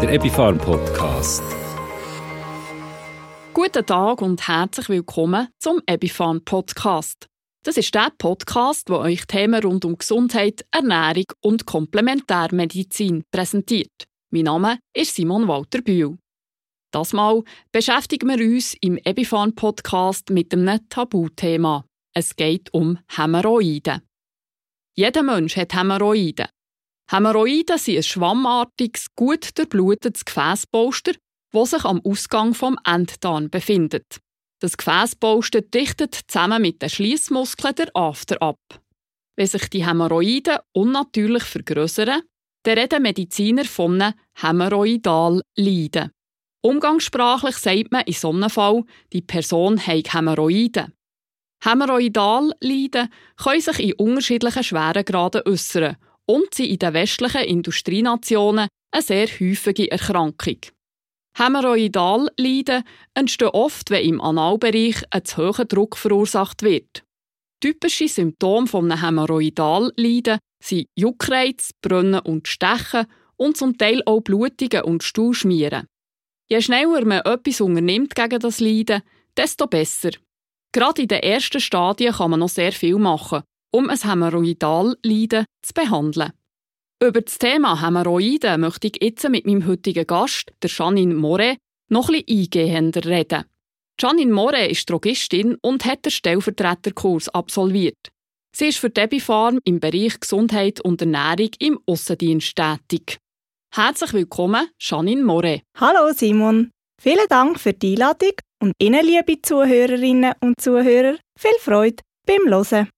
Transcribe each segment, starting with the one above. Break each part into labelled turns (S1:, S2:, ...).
S1: der Epifarm Podcast.
S2: Guten Tag und herzlich willkommen zum Epifarm Podcast. Das ist der Podcast, der euch Themen rund um Gesundheit, Ernährung und Komplementärmedizin präsentiert. Mein Name ist Simon Walter Bühl. Das Mal beschäftigen wir uns im Epifarm Podcast mit einem Tabuthema. Es geht um Hämorrhoiden. Jeder Mensch hat Hämorrhoiden. Hämorrhoiden sind ein schwammartiges, gut durchblutetes Gefäßpolster, das sich am Ausgang vom Enddarm befindet. Das Gefäßpolster dichtet zusammen mit den Schließmuskeln der After ab. Wenn sich die Hämorrhoiden unnatürlich vergrößern, dann reden Mediziner von einem Hämorrhoidalleiden. Umgangssprachlich sagt man in so einem Fall, die Person hat Hämorrhoiden. Hämorrhoidalleiden können sich in unterschiedlichen Schweregraden äußern und sind in den westlichen Industrienationen eine sehr häufige Erkrankung. Hämorrhoidalleiden entstehen oft, wenn im Analbereich ein zu hoher Druck verursacht wird. Typische Symptome von einem Hämorrhoidalleiden sind Juckreiz, Brennen und Stechen und zum Teil auch Blutungen und Stuhlschmieren. Je schneller man etwas unternimmt gegen das Leiden, desto besser. Gerade in den ersten Stadien kann man noch sehr viel machen, um ein Hämorrhoidalleiden zu behandeln. Über das Thema Hämorrhoiden möchte ich jetzt mit meinem heutigen Gast, der Janine More, noch etwas eingehender reden. Janine More ist Drogistin und hat den Stellvertreterkurs absolviert. Sie ist für Debbie Farm im Bereich Gesundheit und Ernährung im Aussendienst tätig. Herzlich willkommen, Janine More.
S3: Hallo Simon. Vielen Dank für die Einladung und Ihnen, liebe Zuhörerinnen und Zuhörer, viel Freude beim Hören.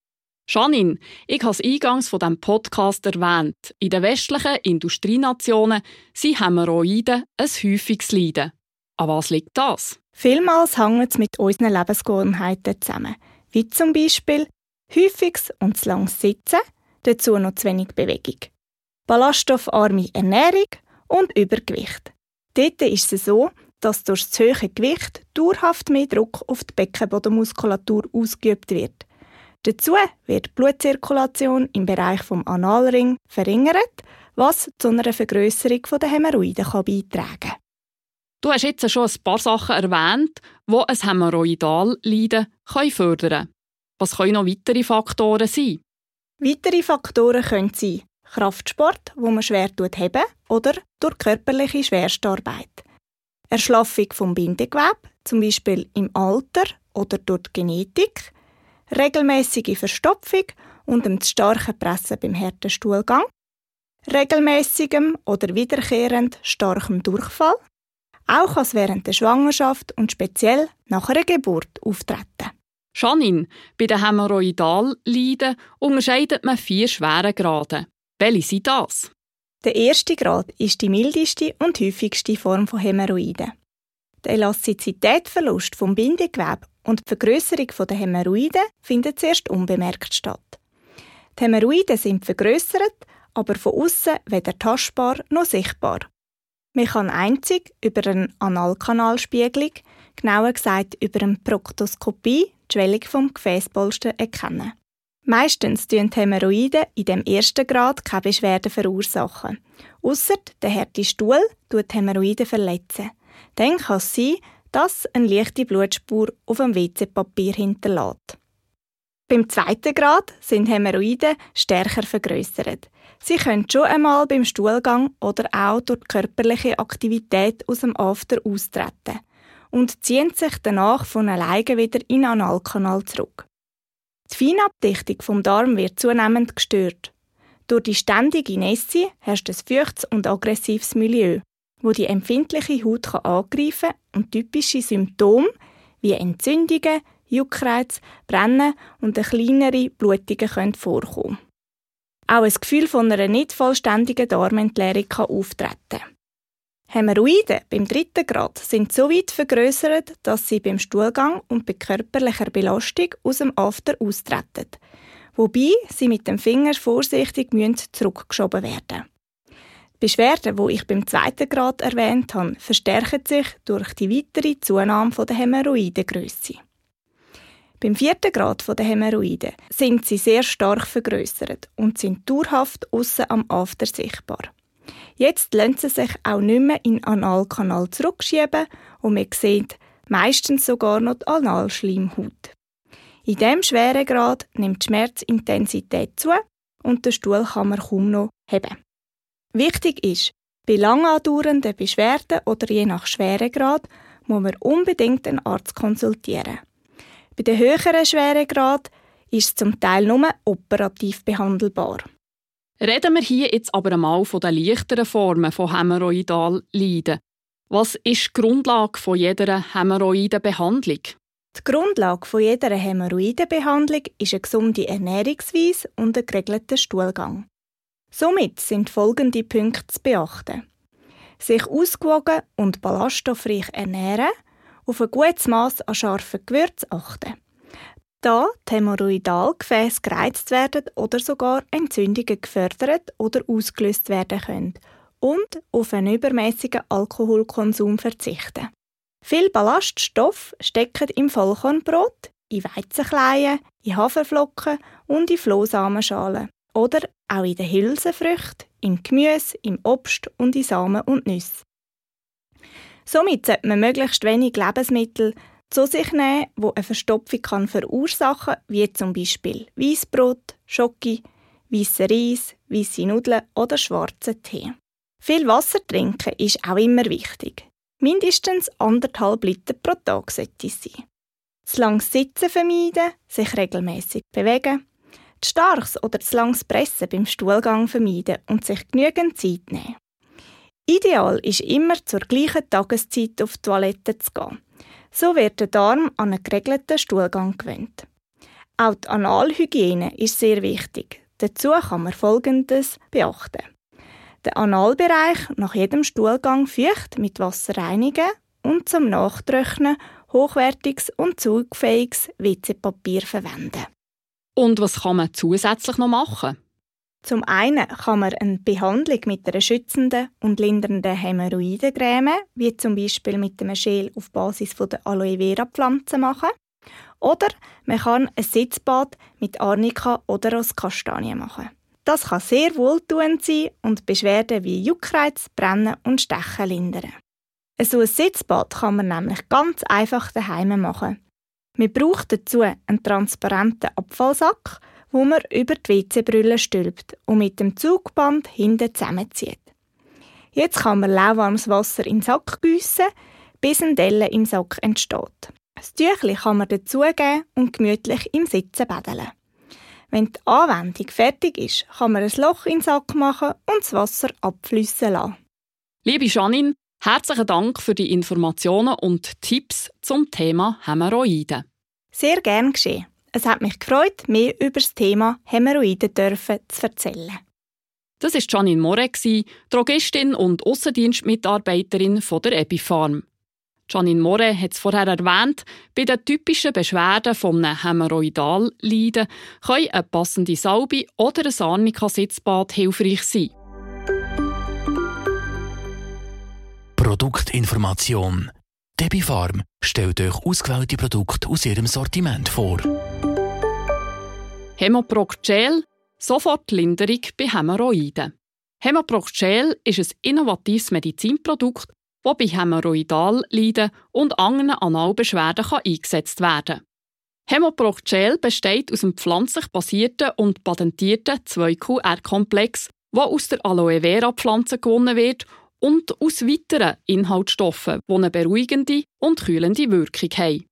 S2: Janine, ich habe es eingangs von diesem Podcast erwähnt. In den westlichen Industrienationen sind Hämorrhoiden ein häufiges Leiden. An was liegt das?
S3: Vielmals hängt es mit unseren Lebensgewohnheiten zusammen. Wie zum Beispiel häufiges und zu langes Sitzen, dazu noch zu wenig Bewegung. Ballaststoffarme Ernährung und Übergewicht. Dort ist es so, dass durch das hohe Gewicht dauerhaft mehr Druck auf die Beckenbodenmuskulatur ausgeübt wird. Dazu wird die Blutzirkulation im Bereich vom Analring verringert, was zu einer Vergrößerung der Hämorrhoiden beitragen kann.
S2: Du hast jetzt schon ein paar Sachen erwähnt, die ein Hämorrhoidalleiden fördern können. Was können noch weitere Faktoren sein?
S3: Weitere Faktoren können sein Kraftsport, wo man schwer heben oder durch körperliche Schwerstarbeit. Erschlaffung vom Bindegewebe, zum Beispiel im Alter oder durch die Genetik, regelmäßige Verstopfung und dem zu starken Pressen beim harten Stuhlgang, regelmäßigem oder wiederkehrend starkem Durchfall, auch als während der Schwangerschaft und speziell nach einer Geburt auftreten.
S2: Janine, bei den Hämorrhoidalleiden unterscheidet man vier schwere Grade. Welche sind das?
S3: Der erste Grad ist die mildeste und häufigste Form von Hämorrhoiden. Der Elastizitätsverlust vom Bindegewebe und die Vergrößerung der Hämorrhoiden findet zuerst unbemerkt statt. Die Hämorrhoiden sind vergrößert, aber von außen weder tastbar noch sichtbar. Man kann einzig über eine Analkanalspiegelung, genauer gesagt über eine Proktoskopie, die Schwellung vom Gefäßpolster erkennen. Meistens tun Hämorrhoiden in dem ersten Grad keine Beschwerden verursachen. Ausser der harte Stuhl tut Hämorrhoiden verletzen. Dann kann es sein, dass eine leichte Blutspur auf dem WC-Papier hinterlässt. Beim zweiten Grad sind Hämorrhoiden stärker vergrößert. Sie können schon einmal beim Stuhlgang oder auch durch körperliche Aktivität aus dem After austreten und ziehen sich danach von alleine wieder in den Analkanal zurück. Die Feinabdichtung vom Darm wird zunehmend gestört. Durch die ständige Nässe herrscht ein feuchtes und aggressives Milieu, wo die empfindliche Haut angreifen kann und typische Symptome wie Entzündungen, Juckreiz, Brennen und eine kleinere Blutungen können vorkommen. Auch ein Gefühl von einer nicht vollständigen Darmentleerung kann auftreten. Hämorrhoiden beim dritten Grad sind so weit vergrößert, dass sie beim Stuhlgang und bei körperlicher Belastung aus dem After austreten, wobei sie mit dem Finger vorsichtig zurückgeschoben werden die Beschwerden, die ich beim zweiten Grad erwähnt habe, verstärken sich durch die weitere Zunahme der Hämorrhoidengröße. Beim vierten Grad der Hämorrhoiden sind sie sehr stark vergrößert und sind dauerhaft außen am After sichtbar. Jetzt lassen sie sich auch nicht mehr in den Analkanal zurückschieben und man sieht meistens sogar noch die Analschleimhaut. In diesem Schweregrad nimmt die Schmerzintensität zu und den Stuhl kann man kaum noch heben. Wichtig ist, bei lang andauernden Beschwerden oder je nach Schweregrad muss man unbedingt einen Arzt konsultieren. Bei den höheren Schweregrad ist es zum Teil nur operativ behandelbar.
S2: Reden wir hier jetzt aber einmal von den leichteren Formen von Hämorrhoidalleiden. Was ist die Grundlage von jeder Hämorrhoidenbehandlung?
S3: Die Grundlage von jeder Hämorrhoidenbehandlung ist eine gesunde Ernährungsweise und ein geregelter Stuhlgang. Somit sind folgende Punkte zu beachten. Sich ausgewogen und ballaststoffreich ernähren, auf ein gutes Maß an scharfen Gewürzen achten da die Hämorrhoidalgefäße gereizt werden oder sogar Entzündungen gefördert oder ausgelöst werden können und auf einen übermäßigen Alkoholkonsum verzichten. Viel Ballaststoff stecken im Vollkornbrot, in Weizenkleien, in Haferflocken und in Flohsamenschalen oder auch in den Hülsenfrüchten, im Gemüse, im Obst und in Samen und Nüsse. Somit sollte man möglichst wenig Lebensmittel zu sich nehmen, wo eine Verstopfung kann verursachen kann, wie zum Beispiel Weißbrot, Schoki, weiße Reis, weiße Nudeln oder schwarzen Tee. Viel Wasser trinken ist auch immer wichtig. Mindestens anderthalb Liter pro Tag sollte es sein. Zu langes Sitzen vermeiden, sich regelmäßig bewegen, zu starkes oder zu langes Pressen beim Stuhlgang vermeiden und sich genügend Zeit nehmen. Ideal ist immer zur gleichen Tageszeit auf die Toilette zu gehen so wird der Darm an einen geregelten Stuhlgang gewöhnt. Auch die Analhygiene ist sehr wichtig. Dazu kann man Folgendes beachten. Den Analbereich nach jedem Stuhlgang feucht mit Wasser reinigen und zum Nachtrocknen hochwertiges und zugfähiges WC-Papier verwenden.
S2: Und was kann man zusätzlich noch machen?
S3: Zum einen kann man eine Behandlung mit einer schützenden und lindernden Hämorrhoidencreme, wie zum Beispiel mit einem Gel auf Basis der Aloe Vera Pflanze machen. Oder man kann ein Sitzbad mit Arnika oder aus Kastanien machen. Das kann sehr wohltuend sein und Beschwerden wie Juckreiz, Brennen und Stechen lindern. So ein Sitzbad kann man nämlich ganz einfach daheim machen. Man braucht dazu einen transparenten Abfallsack, wo man über die WC-Brille stülpt und mit dem Zugband hinten zusammenzieht. Jetzt kann man lauwarmes Wasser in den Sack gießen, bis ein Delle im Sack entsteht. Das Tüchli kann man dazugeben und gemütlich im Sitzen baden. Wenn die Anwendung fertig ist, kann man ein Loch in den Sack machen und das Wasser abfließen lassen.
S2: Liebe Janine, herzlichen Dank für die Informationen und Tipps zum Thema Hämorrhoiden.
S3: Sehr gern geschehen. Es hat mich gefreut, mehr über das Thema Hämorrhoiden dürfen zu erzählen.
S2: Das war Janine Moret, Drogistin und Aussendienstmitarbeiterin der Epifarm. Janine Moret hat es vorher erwähnt, bei den typischen Beschwerden von einem Hämorrhoidalleiden können eine passende Salbe oder ein Arnika-Sitzbad hilfreich sein.
S4: Produktinformation Debbie Farm stellt euch ausgewählte Produkte aus ihrem Sortiment vor.
S2: Hemoproc Gel, sofort Linderung bei Hämorrhoiden. Hemoproc Gel ist ein innovatives Medizinprodukt, das bei Hämorrhoidalleiden und anderen Analbeschwerden eingesetzt werden kann. Hemoproc Gel besteht aus einem pflanzlich basierten und patentierten 2QR-Komplex, der aus der Aloe Vera Pflanze gewonnen wird und aus weiteren Inhaltsstoffen, die eine beruhigende und kühlende Wirkung haben.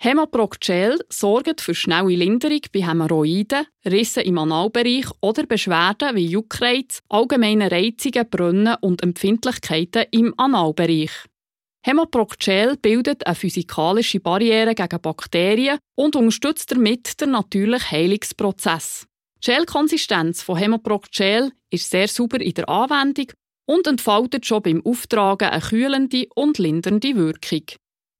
S2: Hemoproc Gel sorgt für schnelle Linderung bei Hämorrhoiden, Rissen im Analbereich oder Beschwerden wie Juckreiz, allgemeine Reizungen, Brunnen und Empfindlichkeiten im Analbereich. Hemoproc Gel bildet eine physikalische Barriere gegen Bakterien und unterstützt damit den natürlichen Heilungsprozess. Die Gelkonsistenz von Hemoproc Gel ist sehr sauber in der Anwendung und entfaltet schon beim Auftragen eine kühlende und lindernde Wirkung.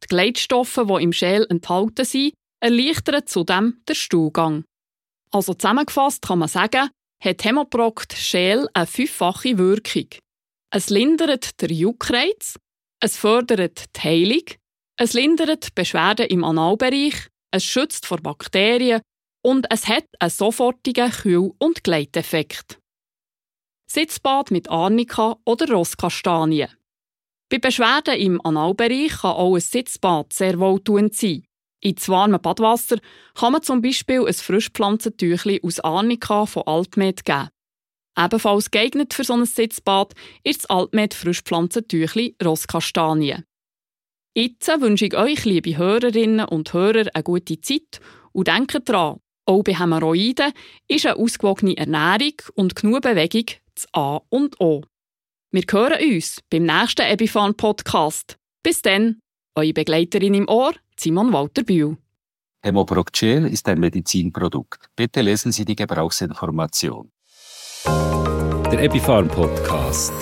S2: Die Gleitstoffe, die im Schäl enthalten sind, erleichtern zudem den Stuhlgang. Also zusammengefasst kann man sagen, hat Hämoproct Schäl eine fünffache Wirkung. Es lindert den Juckreiz, es fördert die Heilung, es lindert Beschwerden im Analbereich, es schützt vor Bakterien und es hat einen sofortigen Kühl- und Gleiteffekt. Sitzbad mit Arnika oder Rosskastanie. Bei Beschwerden im Analbereich kann auch ein Sitzbad sehr wohltuend sein. Ins warme Badwasser kann man zum Beispiel ein Frischpflanzentüchli aus Arnika von Altmed geben. Ebenfalls geeignet für so ein Sitzbad ist das Altmed Frischpflanzentüchli Rosskastanie. Jetzt wünsche ich euch, liebe Hörerinnen und Hörer, eine gute Zeit und denkt daran, auch bei Hämorrhoiden ist eine ausgewogene Ernährung und genug Bewegung das A und O. Wir hören uns beim nächsten Ebifan Podcast. Bis dann, eure Begleiterin im Ohr, Simon Walter Bühl.
S1: Hemoproc-Gel ist ein Medizinprodukt. Bitte lesen Sie die Gebrauchsinformation. Der Epifarm Podcast.